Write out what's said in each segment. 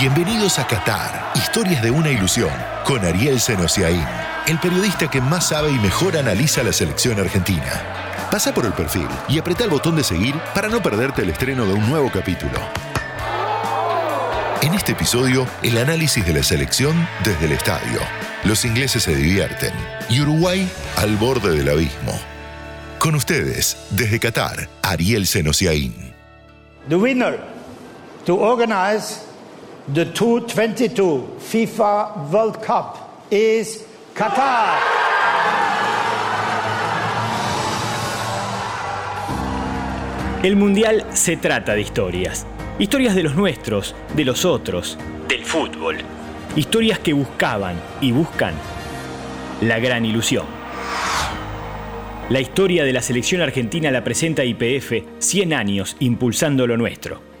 Bienvenidos a Qatar, historias de una ilusión, con Ariel Senosiaín, el periodista que más sabe y mejor analiza la selección argentina. Pasa por el perfil y apreta el botón de seguir para no perderte el estreno de un nuevo capítulo. En este episodio, el análisis de la selección desde el estadio. Los ingleses se divierten y Uruguay al borde del abismo. Con ustedes, desde Qatar, Ariel Senosiaín. The winner to organize the 2022 FIFA World Cup is Qatar. El Mundial se trata de historias. Historias de los nuestros, de los otros, del fútbol. Historias que buscaban y buscan la gran ilusión. La historia de la selección argentina la presenta IPF 100 años impulsando lo nuestro.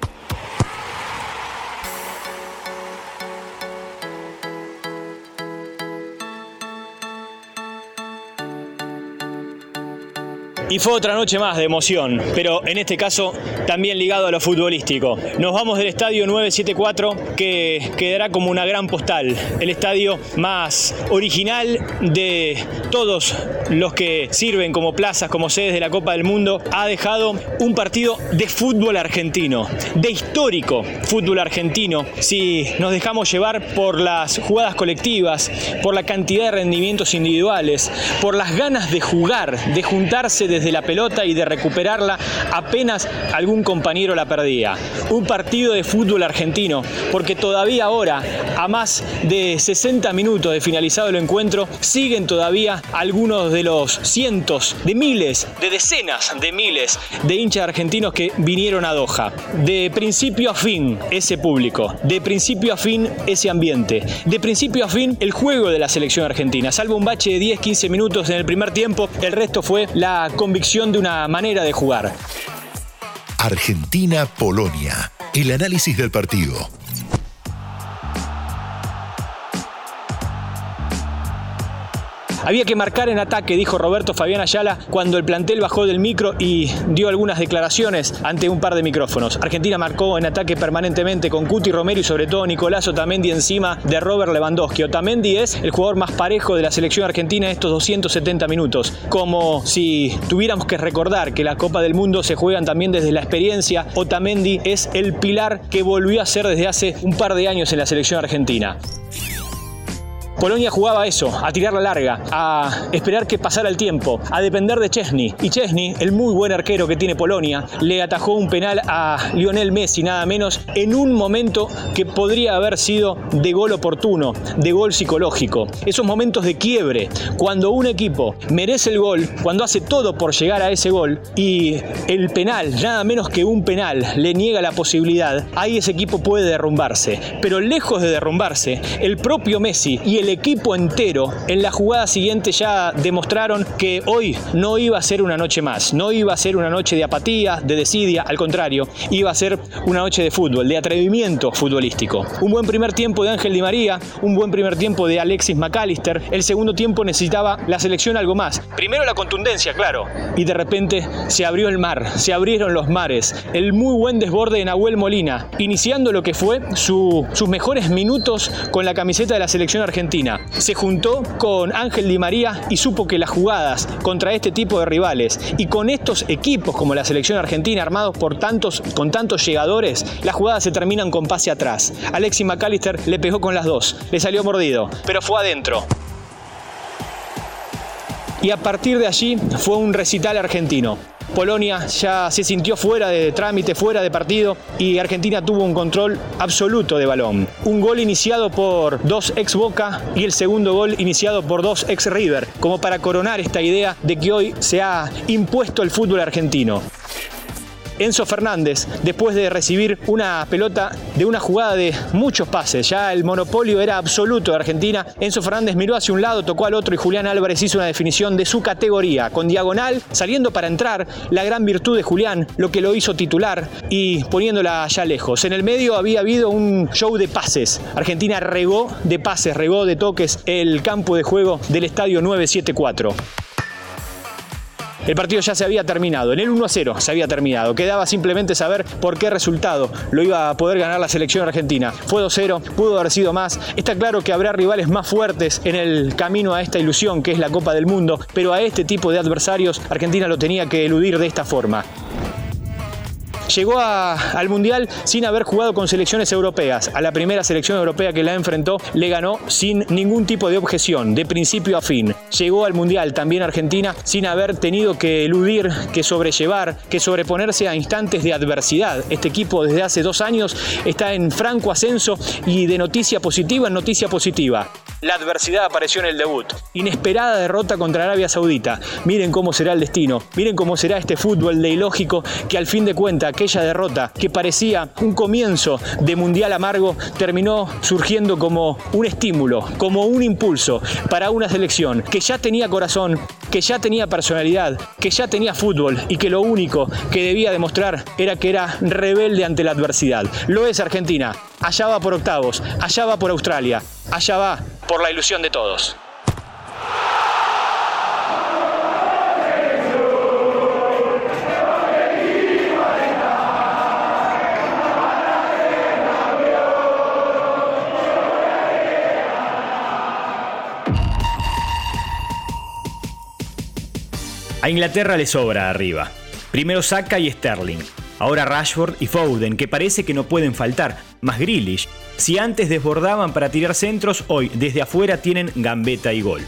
Y fue otra noche más de emoción, pero en este caso también ligado a lo futbolístico. Nos vamos del estadio 974 que quedará como una gran postal, el estadio más original de todos los que sirven como plazas, como sedes de la Copa del Mundo. Ha dejado un partido de fútbol argentino, de histórico fútbol argentino. Si nos dejamos llevar por las jugadas colectivas, por la cantidad de rendimientos individuales, por las ganas de jugar, de juntarse de desde la pelota y de recuperarla apenas algún compañero la perdía. Un partido de fútbol argentino, porque todavía ahora, a más de 60 minutos de finalizado el encuentro, siguen todavía algunos de los cientos, de miles, de decenas de miles de hinchas argentinos que vinieron a Doha. De principio a fin ese público, de principio a fin ese ambiente, de principio a fin el juego de la selección argentina. Salvo un bache de 10-15 minutos en el primer tiempo, el resto fue la convicción de una manera de jugar. Argentina-Polonia. El análisis del partido. Había que marcar en ataque, dijo Roberto Fabián Ayala cuando el plantel bajó del micro y dio algunas declaraciones ante un par de micrófonos. Argentina marcó en ataque permanentemente con Cuti Romero y sobre todo Nicolás Otamendi encima de Robert Lewandowski. Otamendi es el jugador más parejo de la selección argentina en estos 270 minutos. Como si tuviéramos que recordar que la Copa del Mundo se juegan también desde la experiencia, Otamendi es el pilar que volvió a ser desde hace un par de años en la selección argentina. Polonia jugaba eso, a tirar la larga, a esperar que pasara el tiempo, a depender de Chesney. Y Chesney, el muy buen arquero que tiene Polonia, le atajó un penal a Lionel Messi, nada menos, en un momento que podría haber sido de gol oportuno, de gol psicológico. Esos momentos de quiebre, cuando un equipo merece el gol, cuando hace todo por llegar a ese gol y el penal, nada menos que un penal, le niega la posibilidad, ahí ese equipo puede derrumbarse. Pero lejos de derrumbarse, el propio Messi y el equipo entero en la jugada siguiente ya demostraron que hoy no iba a ser una noche más, no iba a ser una noche de apatía, de desidia, al contrario, iba a ser una noche de fútbol, de atrevimiento futbolístico. Un buen primer tiempo de Ángel Di María, un buen primer tiempo de Alexis McAllister, el segundo tiempo necesitaba la selección algo más. Primero la contundencia, claro, y de repente se abrió el mar, se abrieron los mares, el muy buen desborde de Nahuel Molina, iniciando lo que fue sus mejores minutos con la camiseta de la selección argentina se juntó con Ángel Di María y supo que las jugadas contra este tipo de rivales y con estos equipos como la selección argentina armados por tantos, con tantos llegadores, las jugadas se terminan con pase atrás. Alexis McAllister le pegó con las dos, le salió mordido, pero fue adentro y a partir de allí fue un recital argentino. Polonia ya se sintió fuera de trámite, fuera de partido y Argentina tuvo un control absoluto de balón. Un gol iniciado por dos ex Boca y el segundo gol iniciado por dos ex River, como para coronar esta idea de que hoy se ha impuesto el fútbol argentino. Enzo Fernández, después de recibir una pelota de una jugada de muchos pases, ya el monopolio era absoluto de Argentina, Enzo Fernández miró hacia un lado, tocó al otro y Julián Álvarez hizo una definición de su categoría, con diagonal, saliendo para entrar, la gran virtud de Julián, lo que lo hizo titular y poniéndola allá lejos. En el medio había habido un show de pases. Argentina regó de pases, regó de toques el campo de juego del estadio 974. El partido ya se había terminado, en el 1 a 0 se había terminado. Quedaba simplemente saber por qué resultado lo iba a poder ganar la selección argentina. Fue 2-0, pudo haber sido más. Está claro que habrá rivales más fuertes en el camino a esta ilusión que es la Copa del Mundo, pero a este tipo de adversarios Argentina lo tenía que eludir de esta forma llegó al Mundial sin haber jugado con selecciones europeas. A la primera selección europea que la enfrentó le ganó sin ningún tipo de objeción, de principio a fin. Llegó al Mundial también Argentina sin haber tenido que eludir, que sobrellevar, que sobreponerse a instantes de adversidad. Este equipo desde hace dos años está en franco ascenso y de noticia positiva en noticia positiva. La adversidad apareció en el debut. Inesperada derrota contra Arabia Saudita. Miren cómo será el destino. Miren cómo será este fútbol de ilógico que al fin de cuentas aquella derrota que parecía un comienzo de mundial amargo terminó surgiendo como un estímulo, como un impulso para una selección que ya tenía corazón, que ya tenía personalidad, que ya tenía fútbol y que lo único que debía demostrar era que era rebelde ante la adversidad. Lo es Argentina. Allá va por octavos, allá va por Australia, allá va por la ilusión de todos. A Inglaterra le sobra arriba. Primero Saka y Sterling. Ahora Rashford y Foden, que parece que no pueden faltar, más Grealish. Si antes desbordaban para tirar centros, hoy desde afuera tienen gambeta y gol.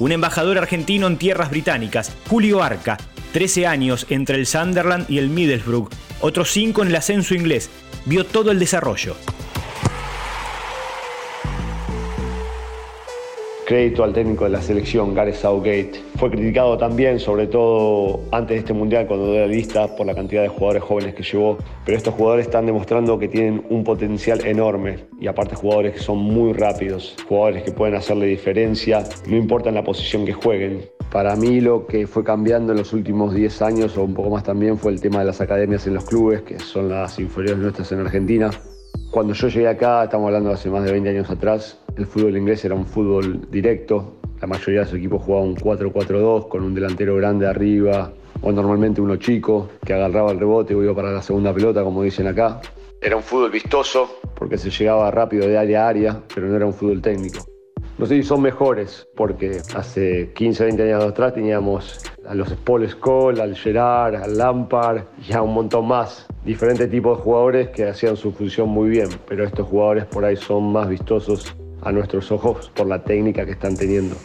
Un embajador argentino en tierras británicas, Julio Arca, 13 años entre el Sunderland y el Middlesbrough, otros 5 en el ascenso inglés, vio todo el desarrollo. Crédito al técnico de la selección, Gareth Southgate. Fue criticado también, sobre todo antes de este mundial, cuando dio la lista por la cantidad de jugadores jóvenes que llevó. Pero estos jugadores están demostrando que tienen un potencial enorme y aparte jugadores que son muy rápidos, jugadores que pueden hacerle diferencia, no importa la posición que jueguen. Para mí lo que fue cambiando en los últimos 10 años o un poco más también fue el tema de las academias en los clubes, que son las inferiores nuestras en Argentina. Cuando yo llegué acá, estamos hablando de hace más de 20 años atrás, el fútbol inglés era un fútbol directo. La mayoría de sus equipos jugaban un 4-4-2 con un delantero grande arriba o normalmente uno chico que agarraba el rebote o iba para la segunda pelota, como dicen acá. Era un fútbol vistoso porque se llegaba rápido de área a área, pero no era un fútbol técnico. No sé si son mejores, porque hace 15, 20 años atrás teníamos a los Paul Scholes, al Gerard, al Lampard y a un montón más. Diferentes tipos de jugadores que hacían su función muy bien, pero estos jugadores por ahí son más vistosos a nuestros ojos por la técnica que están teniendo.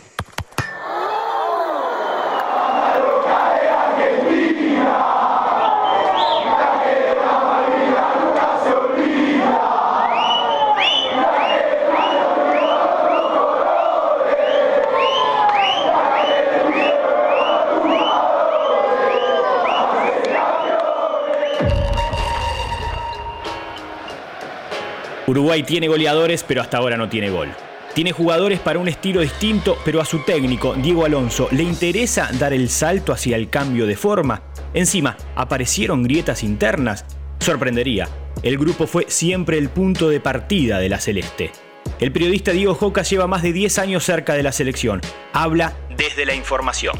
Uruguay tiene goleadores, pero hasta ahora no tiene gol. Tiene jugadores para un estilo distinto, pero a su técnico, Diego Alonso, le interesa dar el salto hacia el cambio de forma. Encima, aparecieron grietas internas. Sorprendería, el grupo fue siempre el punto de partida de la Celeste. El periodista Diego Joca lleva más de 10 años cerca de la selección. Habla desde la información.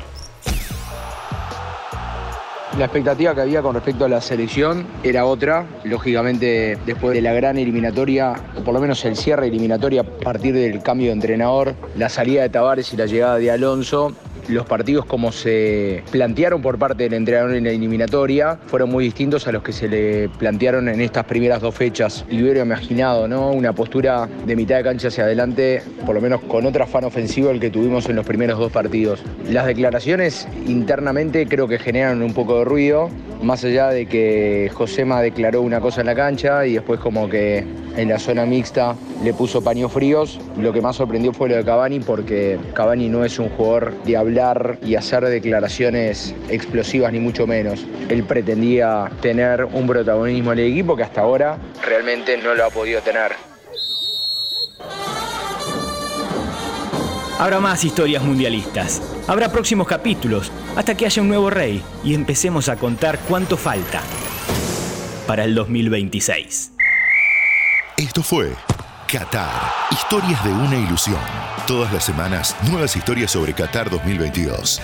La expectativa que había con respecto a la selección era otra. Lógicamente, después de la gran eliminatoria, o por lo menos el cierre eliminatoria a partir del cambio de entrenador, la salida de Tavares y la llegada de Alonso, los partidos como se plantearon por parte del entrenador en la eliminatoria fueron muy distintos a los que se le plantearon en estas primeras dos fechas. Hubiera imaginado, ¿no? Una postura de mitad de cancha hacia adelante, por lo menos con otro afán ofensivo el que tuvimos en los primeros dos partidos. Las declaraciones internamente creo que generaron un poco de ruido, más allá de que Josema declaró una cosa en la cancha y después como que en la zona mixta le puso paños fríos. Lo que más sorprendió fue lo de Cavani porque Cavani no es un jugador de hablar y hacer declaraciones explosivas ni mucho menos. Él pretendía tener un protagonismo en el equipo que hasta ahora realmente no lo ha podido tener. Habrá más historias mundialistas. Habrá próximos capítulos hasta que haya un nuevo rey y empecemos a contar cuánto falta para el 2026. Esto fue Qatar, historias de una ilusión. Todas las semanas, nuevas historias sobre Qatar 2022.